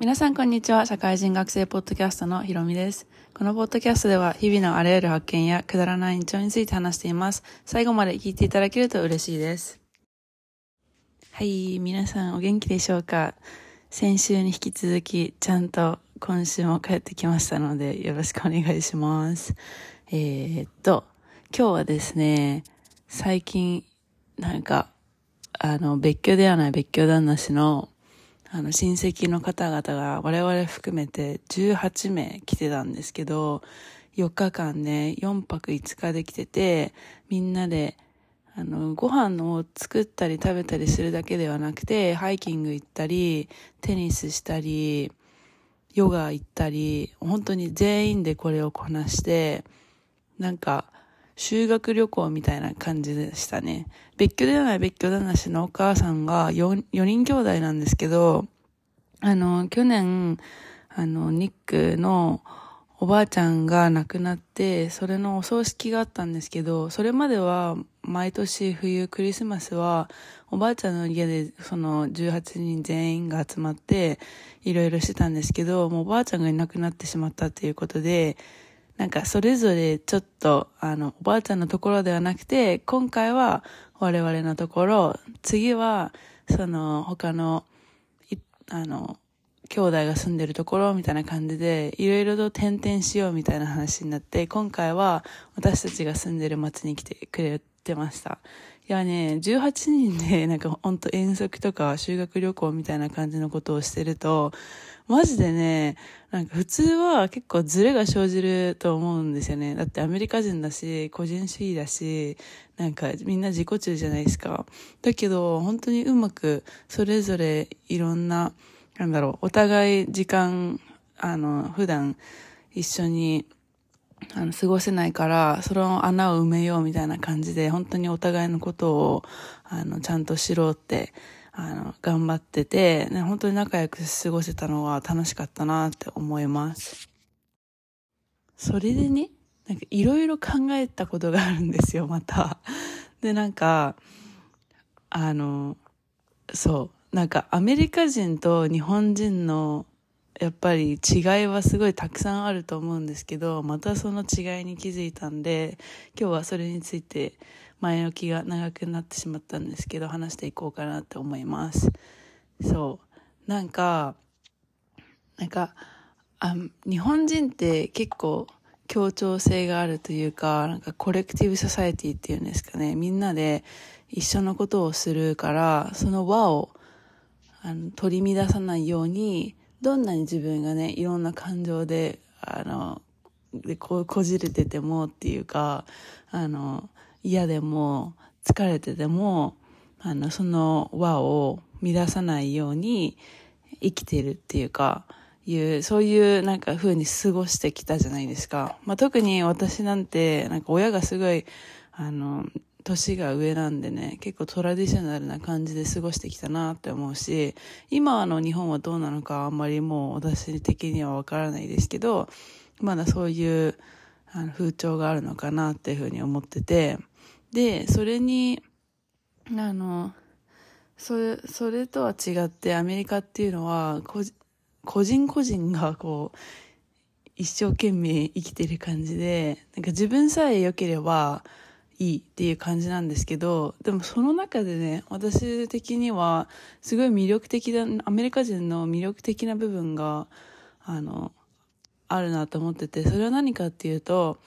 皆さんこんにちは。社会人学生ポッドキャストのひろみです。このポッドキャストでは日々のあらゆる発見やくだらない日常について話しています。最後まで聞いていただけると嬉しいです。はい、皆さんお元気でしょうか？先週に引き続きちゃんと今週も帰ってきましたのでよろしくお願いします。えー、っと、今日はですね、最近なんかあの別居ではない別居旦那氏のあの、親戚の方々が我々含めて18名来てたんですけど、4日間ね、4泊5日で来てて、みんなで、あの、ご飯を作ったり食べたりするだけではなくて、ハイキング行ったり、テニスしたり、ヨガ行ったり、本当に全員でこれをこなして、なんか、修学旅行みたいな感じでしたね。別居ではない別居旦那氏のお母さんが 4, 4人兄弟なんですけど、あの、去年、あの、ニックのおばあちゃんが亡くなって、それのお葬式があったんですけど、それまでは毎年冬クリスマスはおばあちゃんの家でその18人全員が集まっていろいろしてたんですけど、もうおばあちゃんがいなくなってしまったっていうことで、なんかそれぞれちょっとあのおばあちゃんのところではなくて今回は我々のところ次はその他のあの兄弟が住んでるところみたいな感じでいろいろと転々しようみたいな話になって今回は私たちが住んでる町に来てくれてました。やね18人で なんかほんと遠足とか修学旅行みたいな感じのことをしてるとマジでね、なんか普通は結構ズレが生じると思うんですよね。だってアメリカ人だし、個人主義だし、なんかみんな自己中じゃないですか。だけど本当にうまくそれぞれいろんな、なんだろう、お互い時間、あの、普段一緒にあの過ごせないから、その穴を埋めようみたいな感じで、本当にお互いのことを、あの、ちゃんと知ろうって、あの、頑張ってて、ね、本当に仲良く過ごせたのは楽しかったなって思います。それでね、なんかいろいろ考えたことがあるんですよ、また。で、なんか、あの、そう、なんかアメリカ人と日本人のやっぱり違いはすごいたくさんあると思うんですけど、またその違いに気づいたんで、今日はそれについて前置きが長くなってしまったんですけど、話していこうかなって思います。そう。なんか、なんか、あ日本人って結構協調性があるというか、なんかコレクティブソサエティっていうんですかね。みんなで一緒のことをするから、その輪をあの取り乱さないように、どんなに自分がね、いろんな感情で、あの、でこうこじれててもっていうか、あの、嫌でも、疲れてても、あの、その輪を乱さないように生きてるっていうか、いう、そういうなんか風に過ごしてきたじゃないですか。まあ、特に私なんて、なんか親がすごい、あの、年が上なんでね、結構トラディショナルな感じで過ごしてきたなって思うし、今の日本はどうなのかあんまりもう私的にはわからないですけど、まだそういうあの風潮があるのかなっていうふうに思ってて、で、それに、あの、それ、それとは違ってアメリカっていうのは、個人個人個人がこう、一生懸命生きてる感じで、なんか自分さえ良ければいいっていう感じなんですけど、でもその中でね、私的にはすごい魅力的だ、アメリカ人の魅力的な部分が、あの、あるなと思ってて、それは何かっていうと、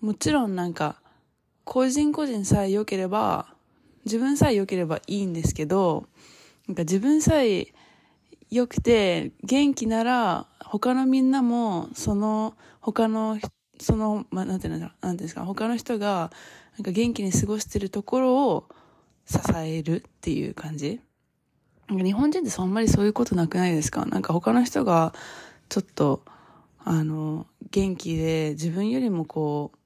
もちろんなんか、個人個人さえ良ければ、自分さえ良ければいいんですけど、なんか自分さえ良くて元気なら他のみんなもその他の人その、まあ、なんていうんだろう、なんていうんですか、他の人がなんか元気に過ごしてるところを支えるっていう感じ？なんか日本人ってそんまりそういうことなくないですか？なんか他の人がちょっと、あの、元気で自分よりもこう、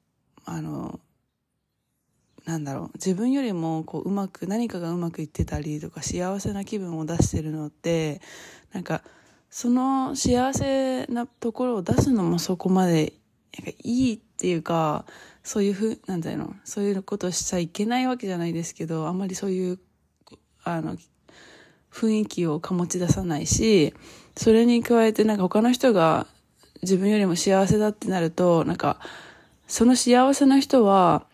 あの、なんだろう、自分よりもこううまく、何かがうまくいってたりとか幸せな気分を出してるのって、なんか、その幸せなところを出すのもそこまで、なんかいいっていうか、そういうふう、なんだろう、そういうことしちゃいけないわけじゃないですけど、あんまりそういう、あの、雰囲気を醸ち出さないし、それに加えてなんか他の人が自分よりも幸せだってなると、なんか、その幸せな人は、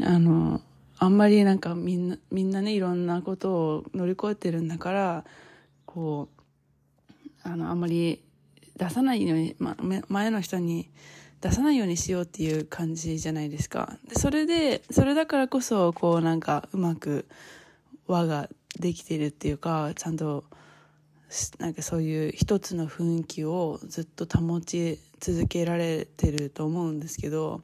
あの、あんまりなんかみんな、みんなね、いろんなことを乗り越えてるんだから、こう、あの、あんまり出さないように、ま、前の人に出さないようにしようっていう感じじゃないですか。で、それで、それだからこそ、こうなんかうまく輪ができてるっていうか、ちゃんと、なんかそういう一つの雰囲気をずっと保ち続けられてると思うんですけど、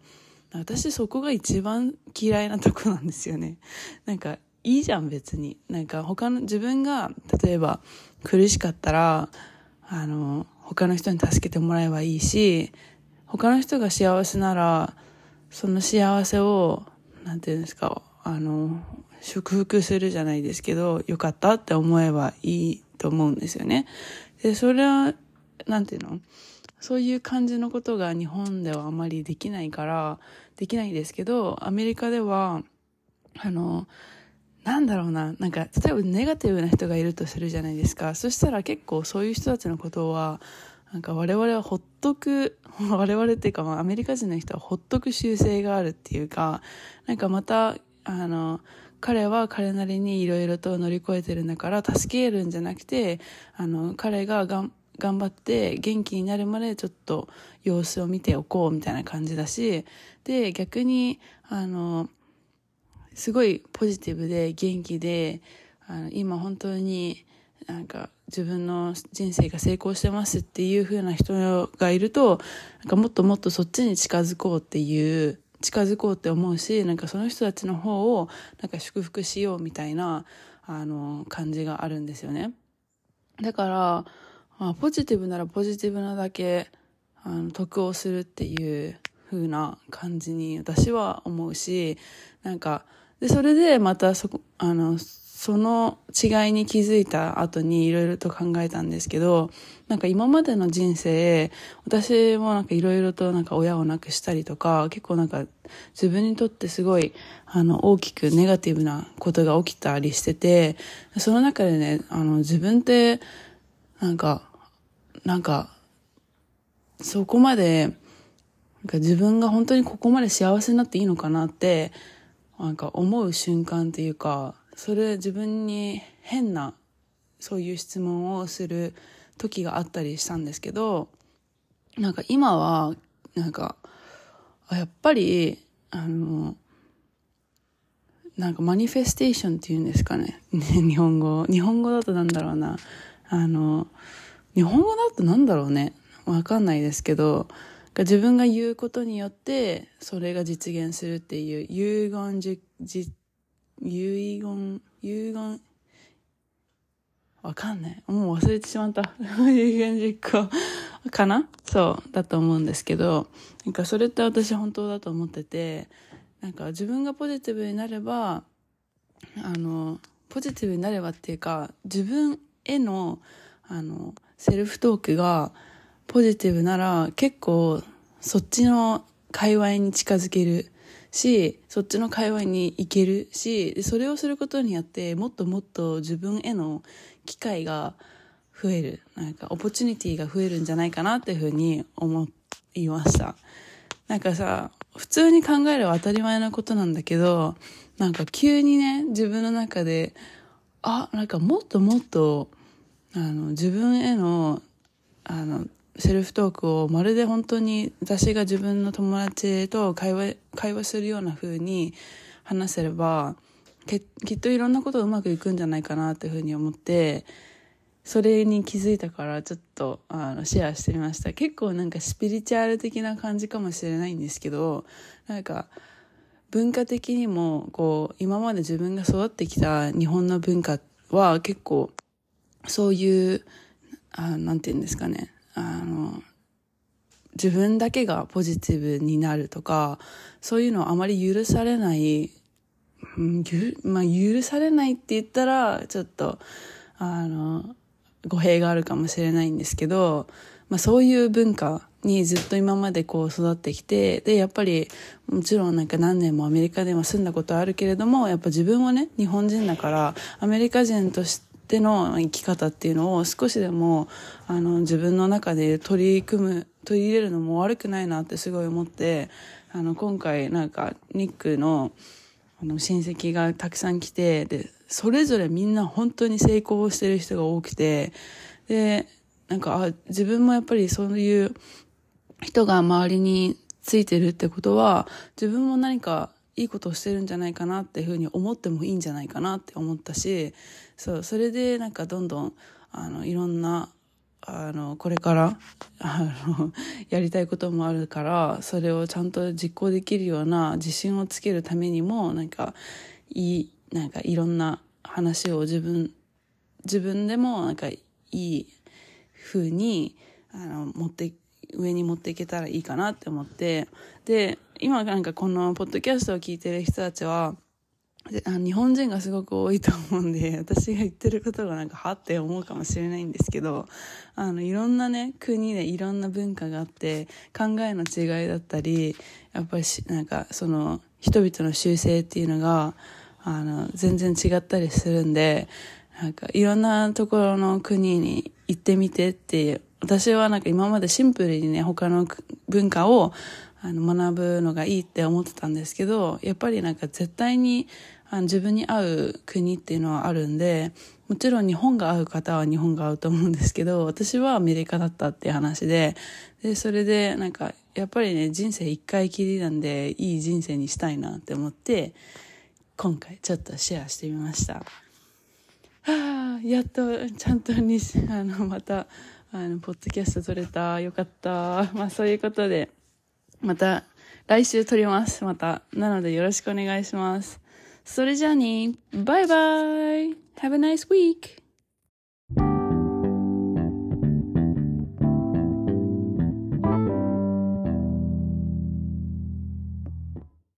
私そこが一番嫌いなとこなんですよね。なんかいいじゃん別に。なんか他の自分が例えば苦しかったら、あの、他の人に助けてもらえばいいし、他の人が幸せなら、その幸せを、なんていうんですか、あの、祝福するじゃないですけど、よかったって思えばいいと思うんですよね。で、それは、なんていうの？そういう感じのことが日本ではあまりできないから、できないですけど、アメリカでは、あの、なんだろうな、なんか、例えばネガティブな人がいるとするじゃないですか。そしたら結構そういう人たちのことは、なんか我々はほっとく、我々っていうかまあアメリカ人の人はほっとく習性があるっていうか、なんかまた、あの、彼は彼なりにいろいろと乗り越えてるんだから助けるんじゃなくて、あの、彼ががん頑張って元気になるまでちょっと様子を見ておこうみたいな感じだし、で、逆に、あの、すごいポジティブで元気で、あの今本当になんか自分の人生が成功してますっていう風な人がいると、なんかもっともっとそっちに近づこうっていう、近づこうって思うし、なんかその人たちの方をなんか祝福しようみたいな、あの、感じがあるんですよね。だから、まあ、ポジティブならポジティブなだけ、あの、得をするっていう風な感じに私は思うし、なんか、で、それでまたそこ、あの、その違いに気づいた後にいろいろと考えたんですけど、なんか今までの人生、私もなんかいろいろとなんか親を亡くしたりとか、結構なんか自分にとってすごい、あの、大きくネガティブなことが起きたりしてて、その中でね、あの、自分って、なんか、なんか、そこまで、なんか自分が本当にここまで幸せになっていいのかなってなんか思う瞬間っていうか、それ自分に変なそういう質問をする時があったりしたんですけど、なんか今は、なんか、やっぱり、あの、なんかマニフェステーションっていうんですかね。日本語。日本語だとなんだろうな。あの、日本語だとなんだろうね。わかんないですけど、自分が言うことによってそれが実現するっていう遺言じじ遺言遺言。わかんない。もう忘れてしまった。遺言実行かな？そうだと思うんですけど。なんかそれって私本当だと思ってて。なんか自分がポジティブになればあのポジティブになればっていうか自分へのあのセルフトークがポジティブなら結構そっちの界隈に近づけるし、そっちの界隈に行けるし、それをすることによってもっともっと自分への機会が増える。なんかオポチュニティが増えるんじゃないかなっていうふうに思いました。なんかさ、普通に考えれば当たり前なことなんだけど、なんか急にね、自分の中で、あ、なんかもっともっと、あの、自分への、あの、セルフトークをまるで本当に私が自分の友達と会話、会話するような風に話せれば、きっといろんなことうまくいくんじゃないかなっていうふうに思って、それに気づいたからちょっとあのシェアしてみました。結構なんかスピリチュアル的な感じかもしれないんですけど、なんか文化的にもこう今まで自分が育ってきた日本の文化は結構そういうあなんて言うんですかねあの自分だけがポジティブになるとかそういうのはあまり許されないまあ、許されないって言ったらちょっとあの語弊があるかもしれないんですけど、まあ、そういう文化にずっと今までこう育ってきて、で、やっぱり、もちろんなんか何年もアメリカでも住んだことあるけれども、やっぱ自分はね、日本人だから、アメリカ人としっての生き方っていうのを少しでもあの自分の中で取り組む取り入れるのも悪くないなってすごい思ってあの今回なんかニックのあの親戚がたくさん来てでそれぞれみんな本当に成功してる人が多くてでなんかあ自分もやっぱりそういう人が周りについてるってことは自分も何かいいことをしてるんじゃないかなっていうふうに思ってもいいんじゃないかなって思ったしそうそれでなんかどんどんあのいろんなあのこれからあの やりたいこともあるからそれをちゃんと実行できるような自信をつけるためにもなんかいいなんかいろんな話を自分自分でもなんかいい風にあの持って上に持っていけたらいいかなって思って。で今なんかこのポッドキャストを聞いてる人たちは日本人がすごく多いと思うんで 私が言ってることがなんかはって思うかもしれないんですけどあのいろんなね国でいろんな文化があって考えの違いだったりやっぱりなんかその人々の習性っていうのがあの全然違ったりするんでなんかいろんなところの国に行ってみてって私はなんか今までシンプルにね他の文化をあの学ぶのがいいって思ってたんですけどやっぱりなんか絶対にあの自分に合う国っていうのはあるんでもちろん日本が合う方は日本が合うと思うんですけど私はアメリカだったっていう話ででそれでなんかやっぱりね人生一回きりなんでいい人生にしたいなって思って今回ちょっとシェアしてみました。はあ、やっとちゃんとに あのまたあのポッドキャスト撮れた。よかった。まあそういうことでまた来週撮ります。また。なのでよろしくお願いします。それじゃあねバイバイ Have a nice week